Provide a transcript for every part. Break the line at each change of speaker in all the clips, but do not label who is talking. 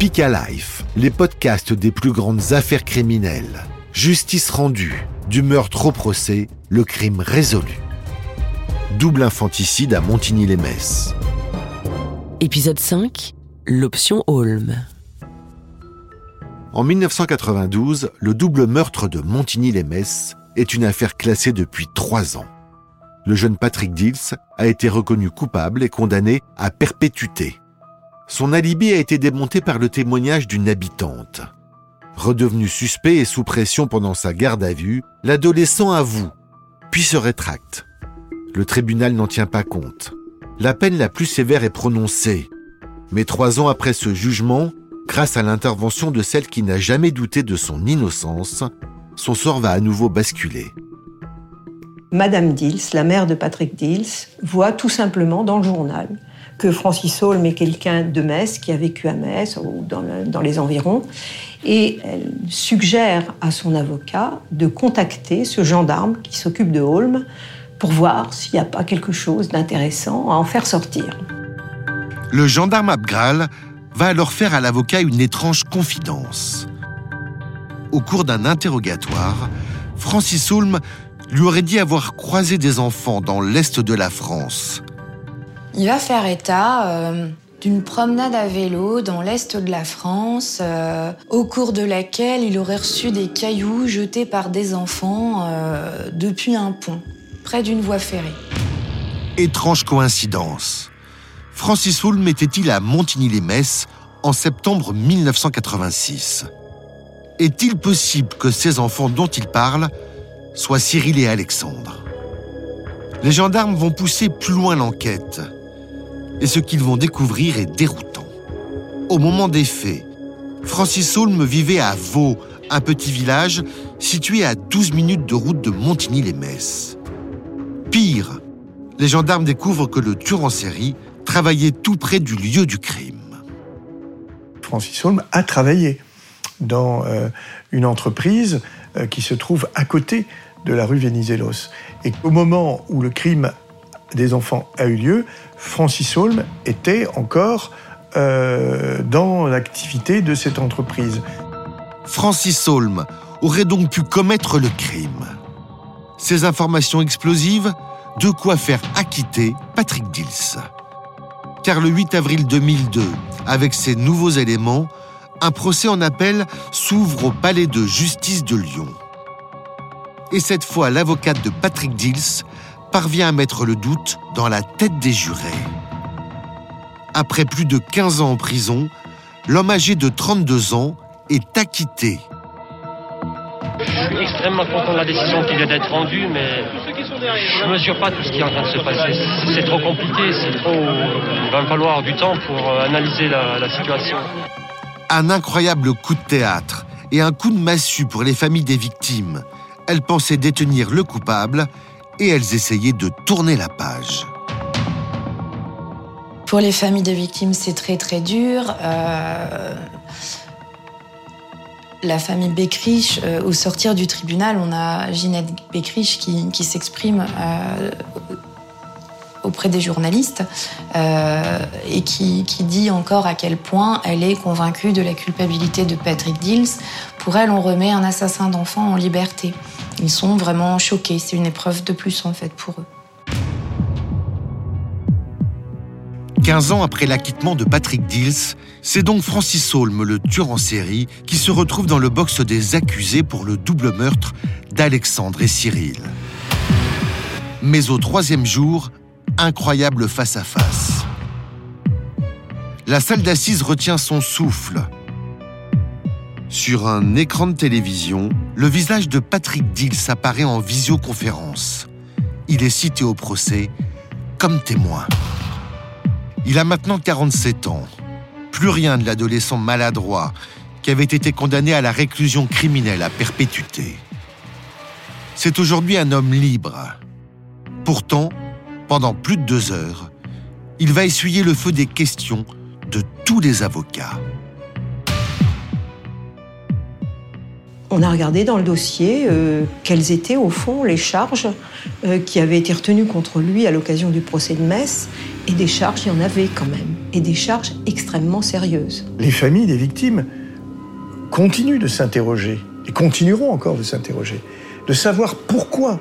Speak Life, les podcasts des plus grandes affaires criminelles. Justice rendue, du meurtre au procès, le crime résolu. Double infanticide à Montigny-les-Messes.
Épisode 5 L'option Holm.
En 1992, le double meurtre de Montigny-les-Messes est une affaire classée depuis trois ans. Le jeune Patrick Dills a été reconnu coupable et condamné à perpétuité. Son alibi a été démonté par le témoignage d'une habitante. Redevenu suspect et sous pression pendant sa garde à vue, l'adolescent avoue, puis se rétracte. Le tribunal n'en tient pas compte. La peine la plus sévère est prononcée. Mais trois ans après ce jugement, grâce à l'intervention de celle qui n'a jamais douté de son innocence, son sort va à nouveau basculer.
Madame Dils, la mère de Patrick Dils, voit tout simplement dans le journal que Francis Holm est quelqu'un de Metz qui a vécu à Metz ou dans, les environs. Et elle suggère à son avocat de contacter ce gendarme qui s'occupe de Holm pour voir s'il n'y a pas quelque chose d'intéressant à en faire sortir.
Le gendarme Abgral va alors faire à l'avocat une étrange confidence. Au cours d'un interrogatoire, Francis Holm lui aurait dit avoir croisé des enfants dans l'est de la France.
Il va faire état euh, d'une promenade à vélo dans l'est de la France, euh, au cours de laquelle il aurait reçu des cailloux jetés par des enfants euh, depuis un pont, près d'une voie ferrée.
Étrange coïncidence. Francis Hulme était-il à Montigny-les-Messes en septembre 1986 Est-il possible que ces enfants dont il parle soient Cyril et Alexandre? Les gendarmes vont pousser plus loin l'enquête et ce qu'ils vont découvrir est déroutant. Au moment des faits, Francis Holm vivait à Vaux, un petit village situé à 12 minutes de route de Montigny-les-Messes. Pire, les gendarmes découvrent que le tueur en série travaillait tout près du lieu du crime.
Francis Holm a travaillé dans euh, une entreprise euh, qui se trouve à côté de la rue Venizelos. Et au moment où le crime des enfants a eu lieu, Francis Holm était encore euh, dans l'activité de cette entreprise.
Francis Holm aurait donc pu commettre le crime. Ces informations explosives, de quoi faire acquitter Patrick Dils. Car le 8 avril 2002, avec ces nouveaux éléments, un procès en appel s'ouvre au palais de justice de Lyon. Et cette fois, l'avocate de Patrick Dils parvient à mettre le doute dans la tête des jurés. Après plus de 15 ans en prison, l'homme âgé de 32 ans est acquitté.
Je suis extrêmement content de la décision qui vient d'être rendue, mais je ne mesure pas tout ce qui est en train de se passer. C'est trop compliqué, c'est trop. Il va me falloir du temps pour euh, analyser la, la situation.
Un incroyable coup de théâtre et un coup de massue pour les familles des victimes. Elles pensaient détenir le coupable et elles essayaient de tourner la page.
Pour les familles de victimes, c'est très très dur. Euh, la famille Beckrich, euh, au sortir du tribunal, on a Ginette Beckrich qui, s'exprime euh, auprès des journalistes et qui, qui, dit encore à quel point elle est convaincue de la culpabilité de Patrick Dills. Pour elle, on remet un assassin d'enfants en liberté. Ils sont vraiment choqués. C'est une épreuve de plus en fait pour eux.
15 ans après l'acquittement de Patrick Dills, c'est donc Francis Holm, le tueur en série, qui se retrouve dans le box des accusés pour le double meurtre d'Alexandre et Cyril. Mais au troisième jour, incroyable face-à-face. La salle d'assises retient son souffle. Sur un écran de télévision, le visage de Patrick Dills apparaît en visioconférence. Il est cité au procès comme témoin. Il a maintenant 47 ans. Plus rien de l'adolescent maladroit qui avait été condamné à la réclusion criminelle à perpétuité. C'est aujourd'hui un homme libre. Pourtant, pendant plus de deux heures, il va essuyer le feu des questions de tous les avocats.
On a regardé dans le dossier euh, quelles étaient au fond les charges euh, qui avaient été retenues contre lui à l'occasion du procès de Metz, et des charges, il y en avait quand même. et des charges extrêmement sérieuses.
Les familles des victimes continuent de s'interroger et continueront encore de s'interroger, de savoir pourquoi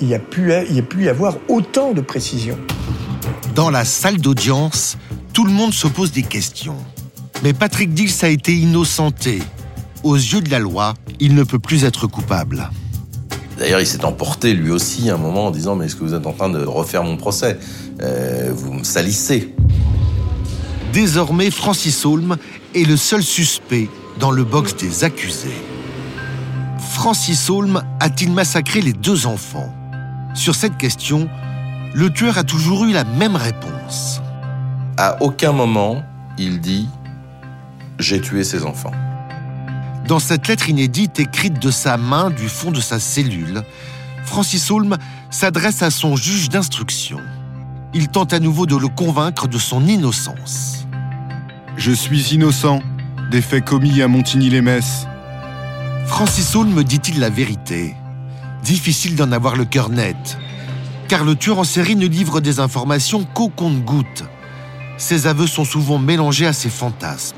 il y a pu, il y, a pu y avoir autant de précisions.
Dans la salle d'audience, tout le monde se pose des questions. Mais Patrick Dils a été innocenté. Aux yeux de la loi, il ne peut plus être coupable.
D'ailleurs, il s'est emporté lui aussi à un moment en disant Mais est-ce que vous êtes en train de refaire mon procès? Euh, Vous me salissez.
Désormais, Francis Holm est le seul suspect dans le box des accusés. Francis Holm a-t-il massacré les deux enfants? Sur cette question, le tueur a toujours eu la même réponse.
À aucun moment, il dit J'ai tué ses enfants.
Dans cette lettre inédite écrite de sa main du fond de sa cellule, Francis Holm s'adresse à son juge d'instruction. Il tente à nouveau de le convaincre de son innocence.
Je suis innocent des faits commis à Montigny-les-Metz.
Francis Holm dit-il la vérité Difficile d'en avoir le cœur net, car le tueur en série ne livre des informations qu'au compte-gouttes. Ses aveux sont souvent mélangés à ses fantasmes.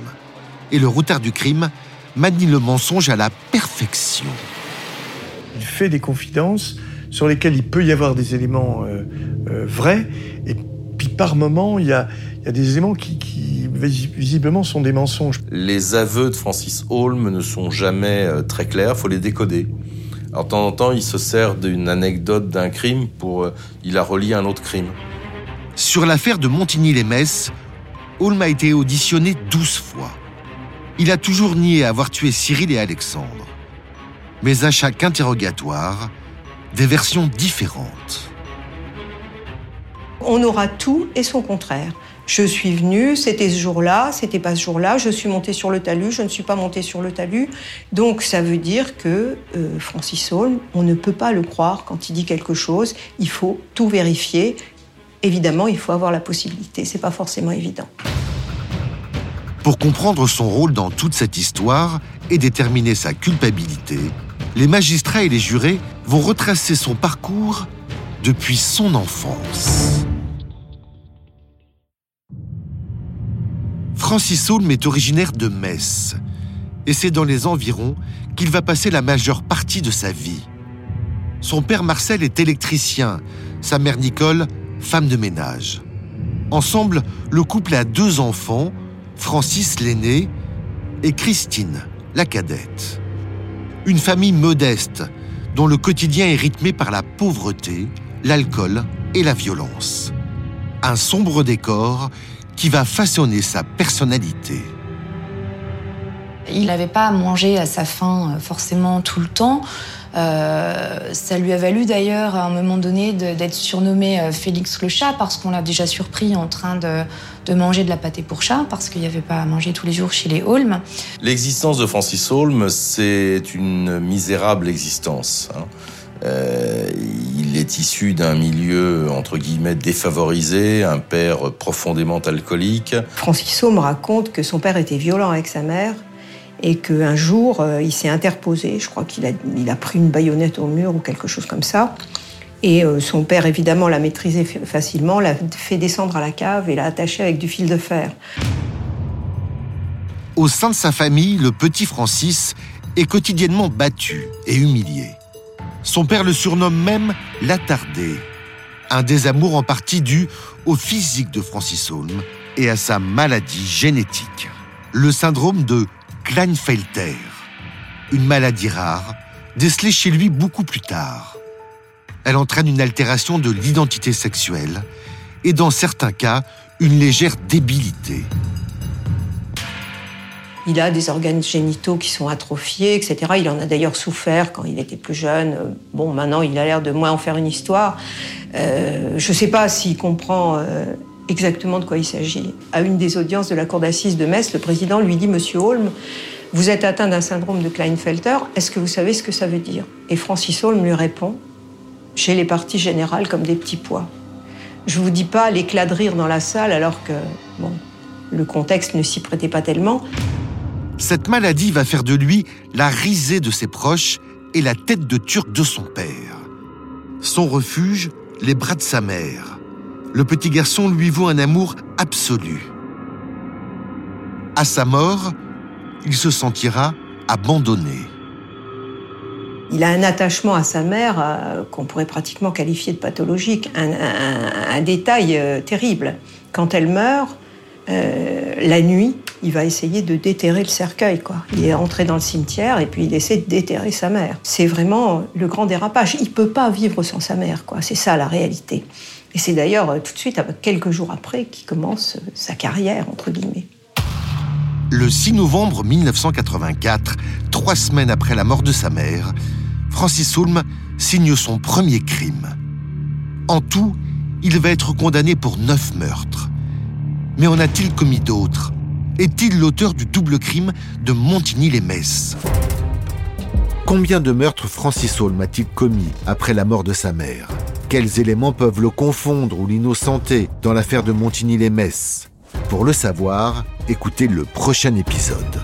Et le routard du crime manie le mensonge à la perfection.
Il fait des confidences sur lesquelles il peut y avoir des éléments euh, euh, vrais, et puis par moment, il y a, il y a des éléments qui, qui, visiblement sont des mensonges.
Les aveux de Francis Holm ne sont jamais euh, très clairs, il faut les décoder. Alors, de temps en temps, il se sert d'une anecdote d'un crime pour. il a relié un autre crime.
Sur l'affaire de Montigny-les-Metz, Holm a été auditionné 12 fois. Il a toujours nié avoir tué Cyril et Alexandre. Mais à chaque interrogatoire, des versions différentes.
On aura tout et son contraire. Je suis venu, c'était ce jour-là, c'était pas ce jour-là, je suis monté sur le talus, je ne suis pas monté sur le talus. Donc ça veut dire que euh, Francis Holm, on ne peut pas le croire quand il dit quelque chose, il faut tout vérifier. Évidemment, il faut avoir la possibilité, c'est pas forcément évident.
Pour comprendre son rôle dans toute cette histoire et déterminer sa culpabilité, les magistrats et les jurés vont retracer son parcours depuis son enfance. Francis Holm est originaire de Metz, et c'est dans les environs qu'il va passer la majeure partie de sa vie. Son père Marcel est électricien, sa mère Nicole, femme de ménage. Ensemble, le couple a deux enfants, Francis l'aîné et Christine, la cadette. Une famille modeste dont le quotidien est rythmé par la pauvreté, l'alcool et la violence. Un sombre décor qui va façonner sa personnalité.
Il n'avait pas à manger à sa faim euh, forcément tout le temps. Euh, ça lui a valu d'ailleurs à un moment donné d'être surnommé euh, Félix le chat parce qu'on l'a déjà surpris en train de, de, manger de la pâté pour chat parce qu'il n'y avait pas à manger tous les jours chez les Holm.
L'existence de Francis Holm, c'est une misérable existence. Hein. Euh, il est issu d'un milieu, entre guillemets, défavorisé, un père profondément alcoolique.
Francis Holm raconte que son père était violent avec sa mère et qu'un jour, euh, il s'est interposé. Je crois qu'il a, pris une baïonnette au mur ou quelque chose comme ça. Et euh, son père, évidemment, l'a maîtrisé facilement, l'a fait descendre à la cave et l'a attaché avec du fil de fer.
Au sein de sa famille, le petit Francis est quotidiennement battu et humilié. Son père le surnomme même l'attardé, un désamour en partie dû au physique de Francis Holm et à sa maladie génétique, le syndrome de Klinefelter, une maladie rare décelée chez lui beaucoup plus tard. Elle entraîne une altération de l'identité sexuelle et dans certains cas une légère débilité.
Il a des organes génitaux qui sont atrophiés, etc. Il en a d'ailleurs souffert quand il était plus jeune. Bon, maintenant, il a l'air de moins en faire une histoire. Euh, je ne sais pas s'il comprend euh, exactement de quoi il s'agit. À une des audiences de la cour d'assises de Metz, le président lui dit Monsieur Holm, vous êtes atteint d'un syndrome de Klinefelter, est-ce que vous savez ce que ça veut dire? Et Francis Holm lui répond J'ai les parties générales comme des petits pois. Je vous dis pas l'éclat de rire dans la salle alors que, bon, le contexte ne s'y prêtait pas tellement.
Cette maladie va faire de lui la risée de ses proches et la tête de turc de son père. Son refuge, les bras de sa mère. Le petit garçon lui voue un amour absolu. À sa mort, il se sentira abandonné.
Il a un attachement à sa mère euh, qu'on pourrait pratiquement qualifier de pathologique, un, détail euh, terrible. Quand elle meurt, euh, la nuit, il va essayer de déterrer le cercueil. Quoi. Il est entré dans le cimetière et puis il essaie de déterrer sa mère. C'est vraiment le grand dérapage. Il peut pas vivre sans sa mère. C'est ça la réalité. Et c'est d'ailleurs tout de suite, quelques jours après, qu'il commence sa carrière, entre guillemets.
Le 6 novembre 1984, trois semaines après la mort de sa mère, Francis Hulme signe son premier crime. En tout, il va être condamné pour neuf meurtres. Mais en a-t-il commis d'autres? Est-il l'auteur du double crime de Montigny-les-Messes? Combien de meurtres Francis Holm a-t-il commis après la mort de sa mère? Quels éléments peuvent le confondre ou l'innocenter dans l'affaire de Montigny-les-Messes? Pour le savoir, écoutez le prochain épisode.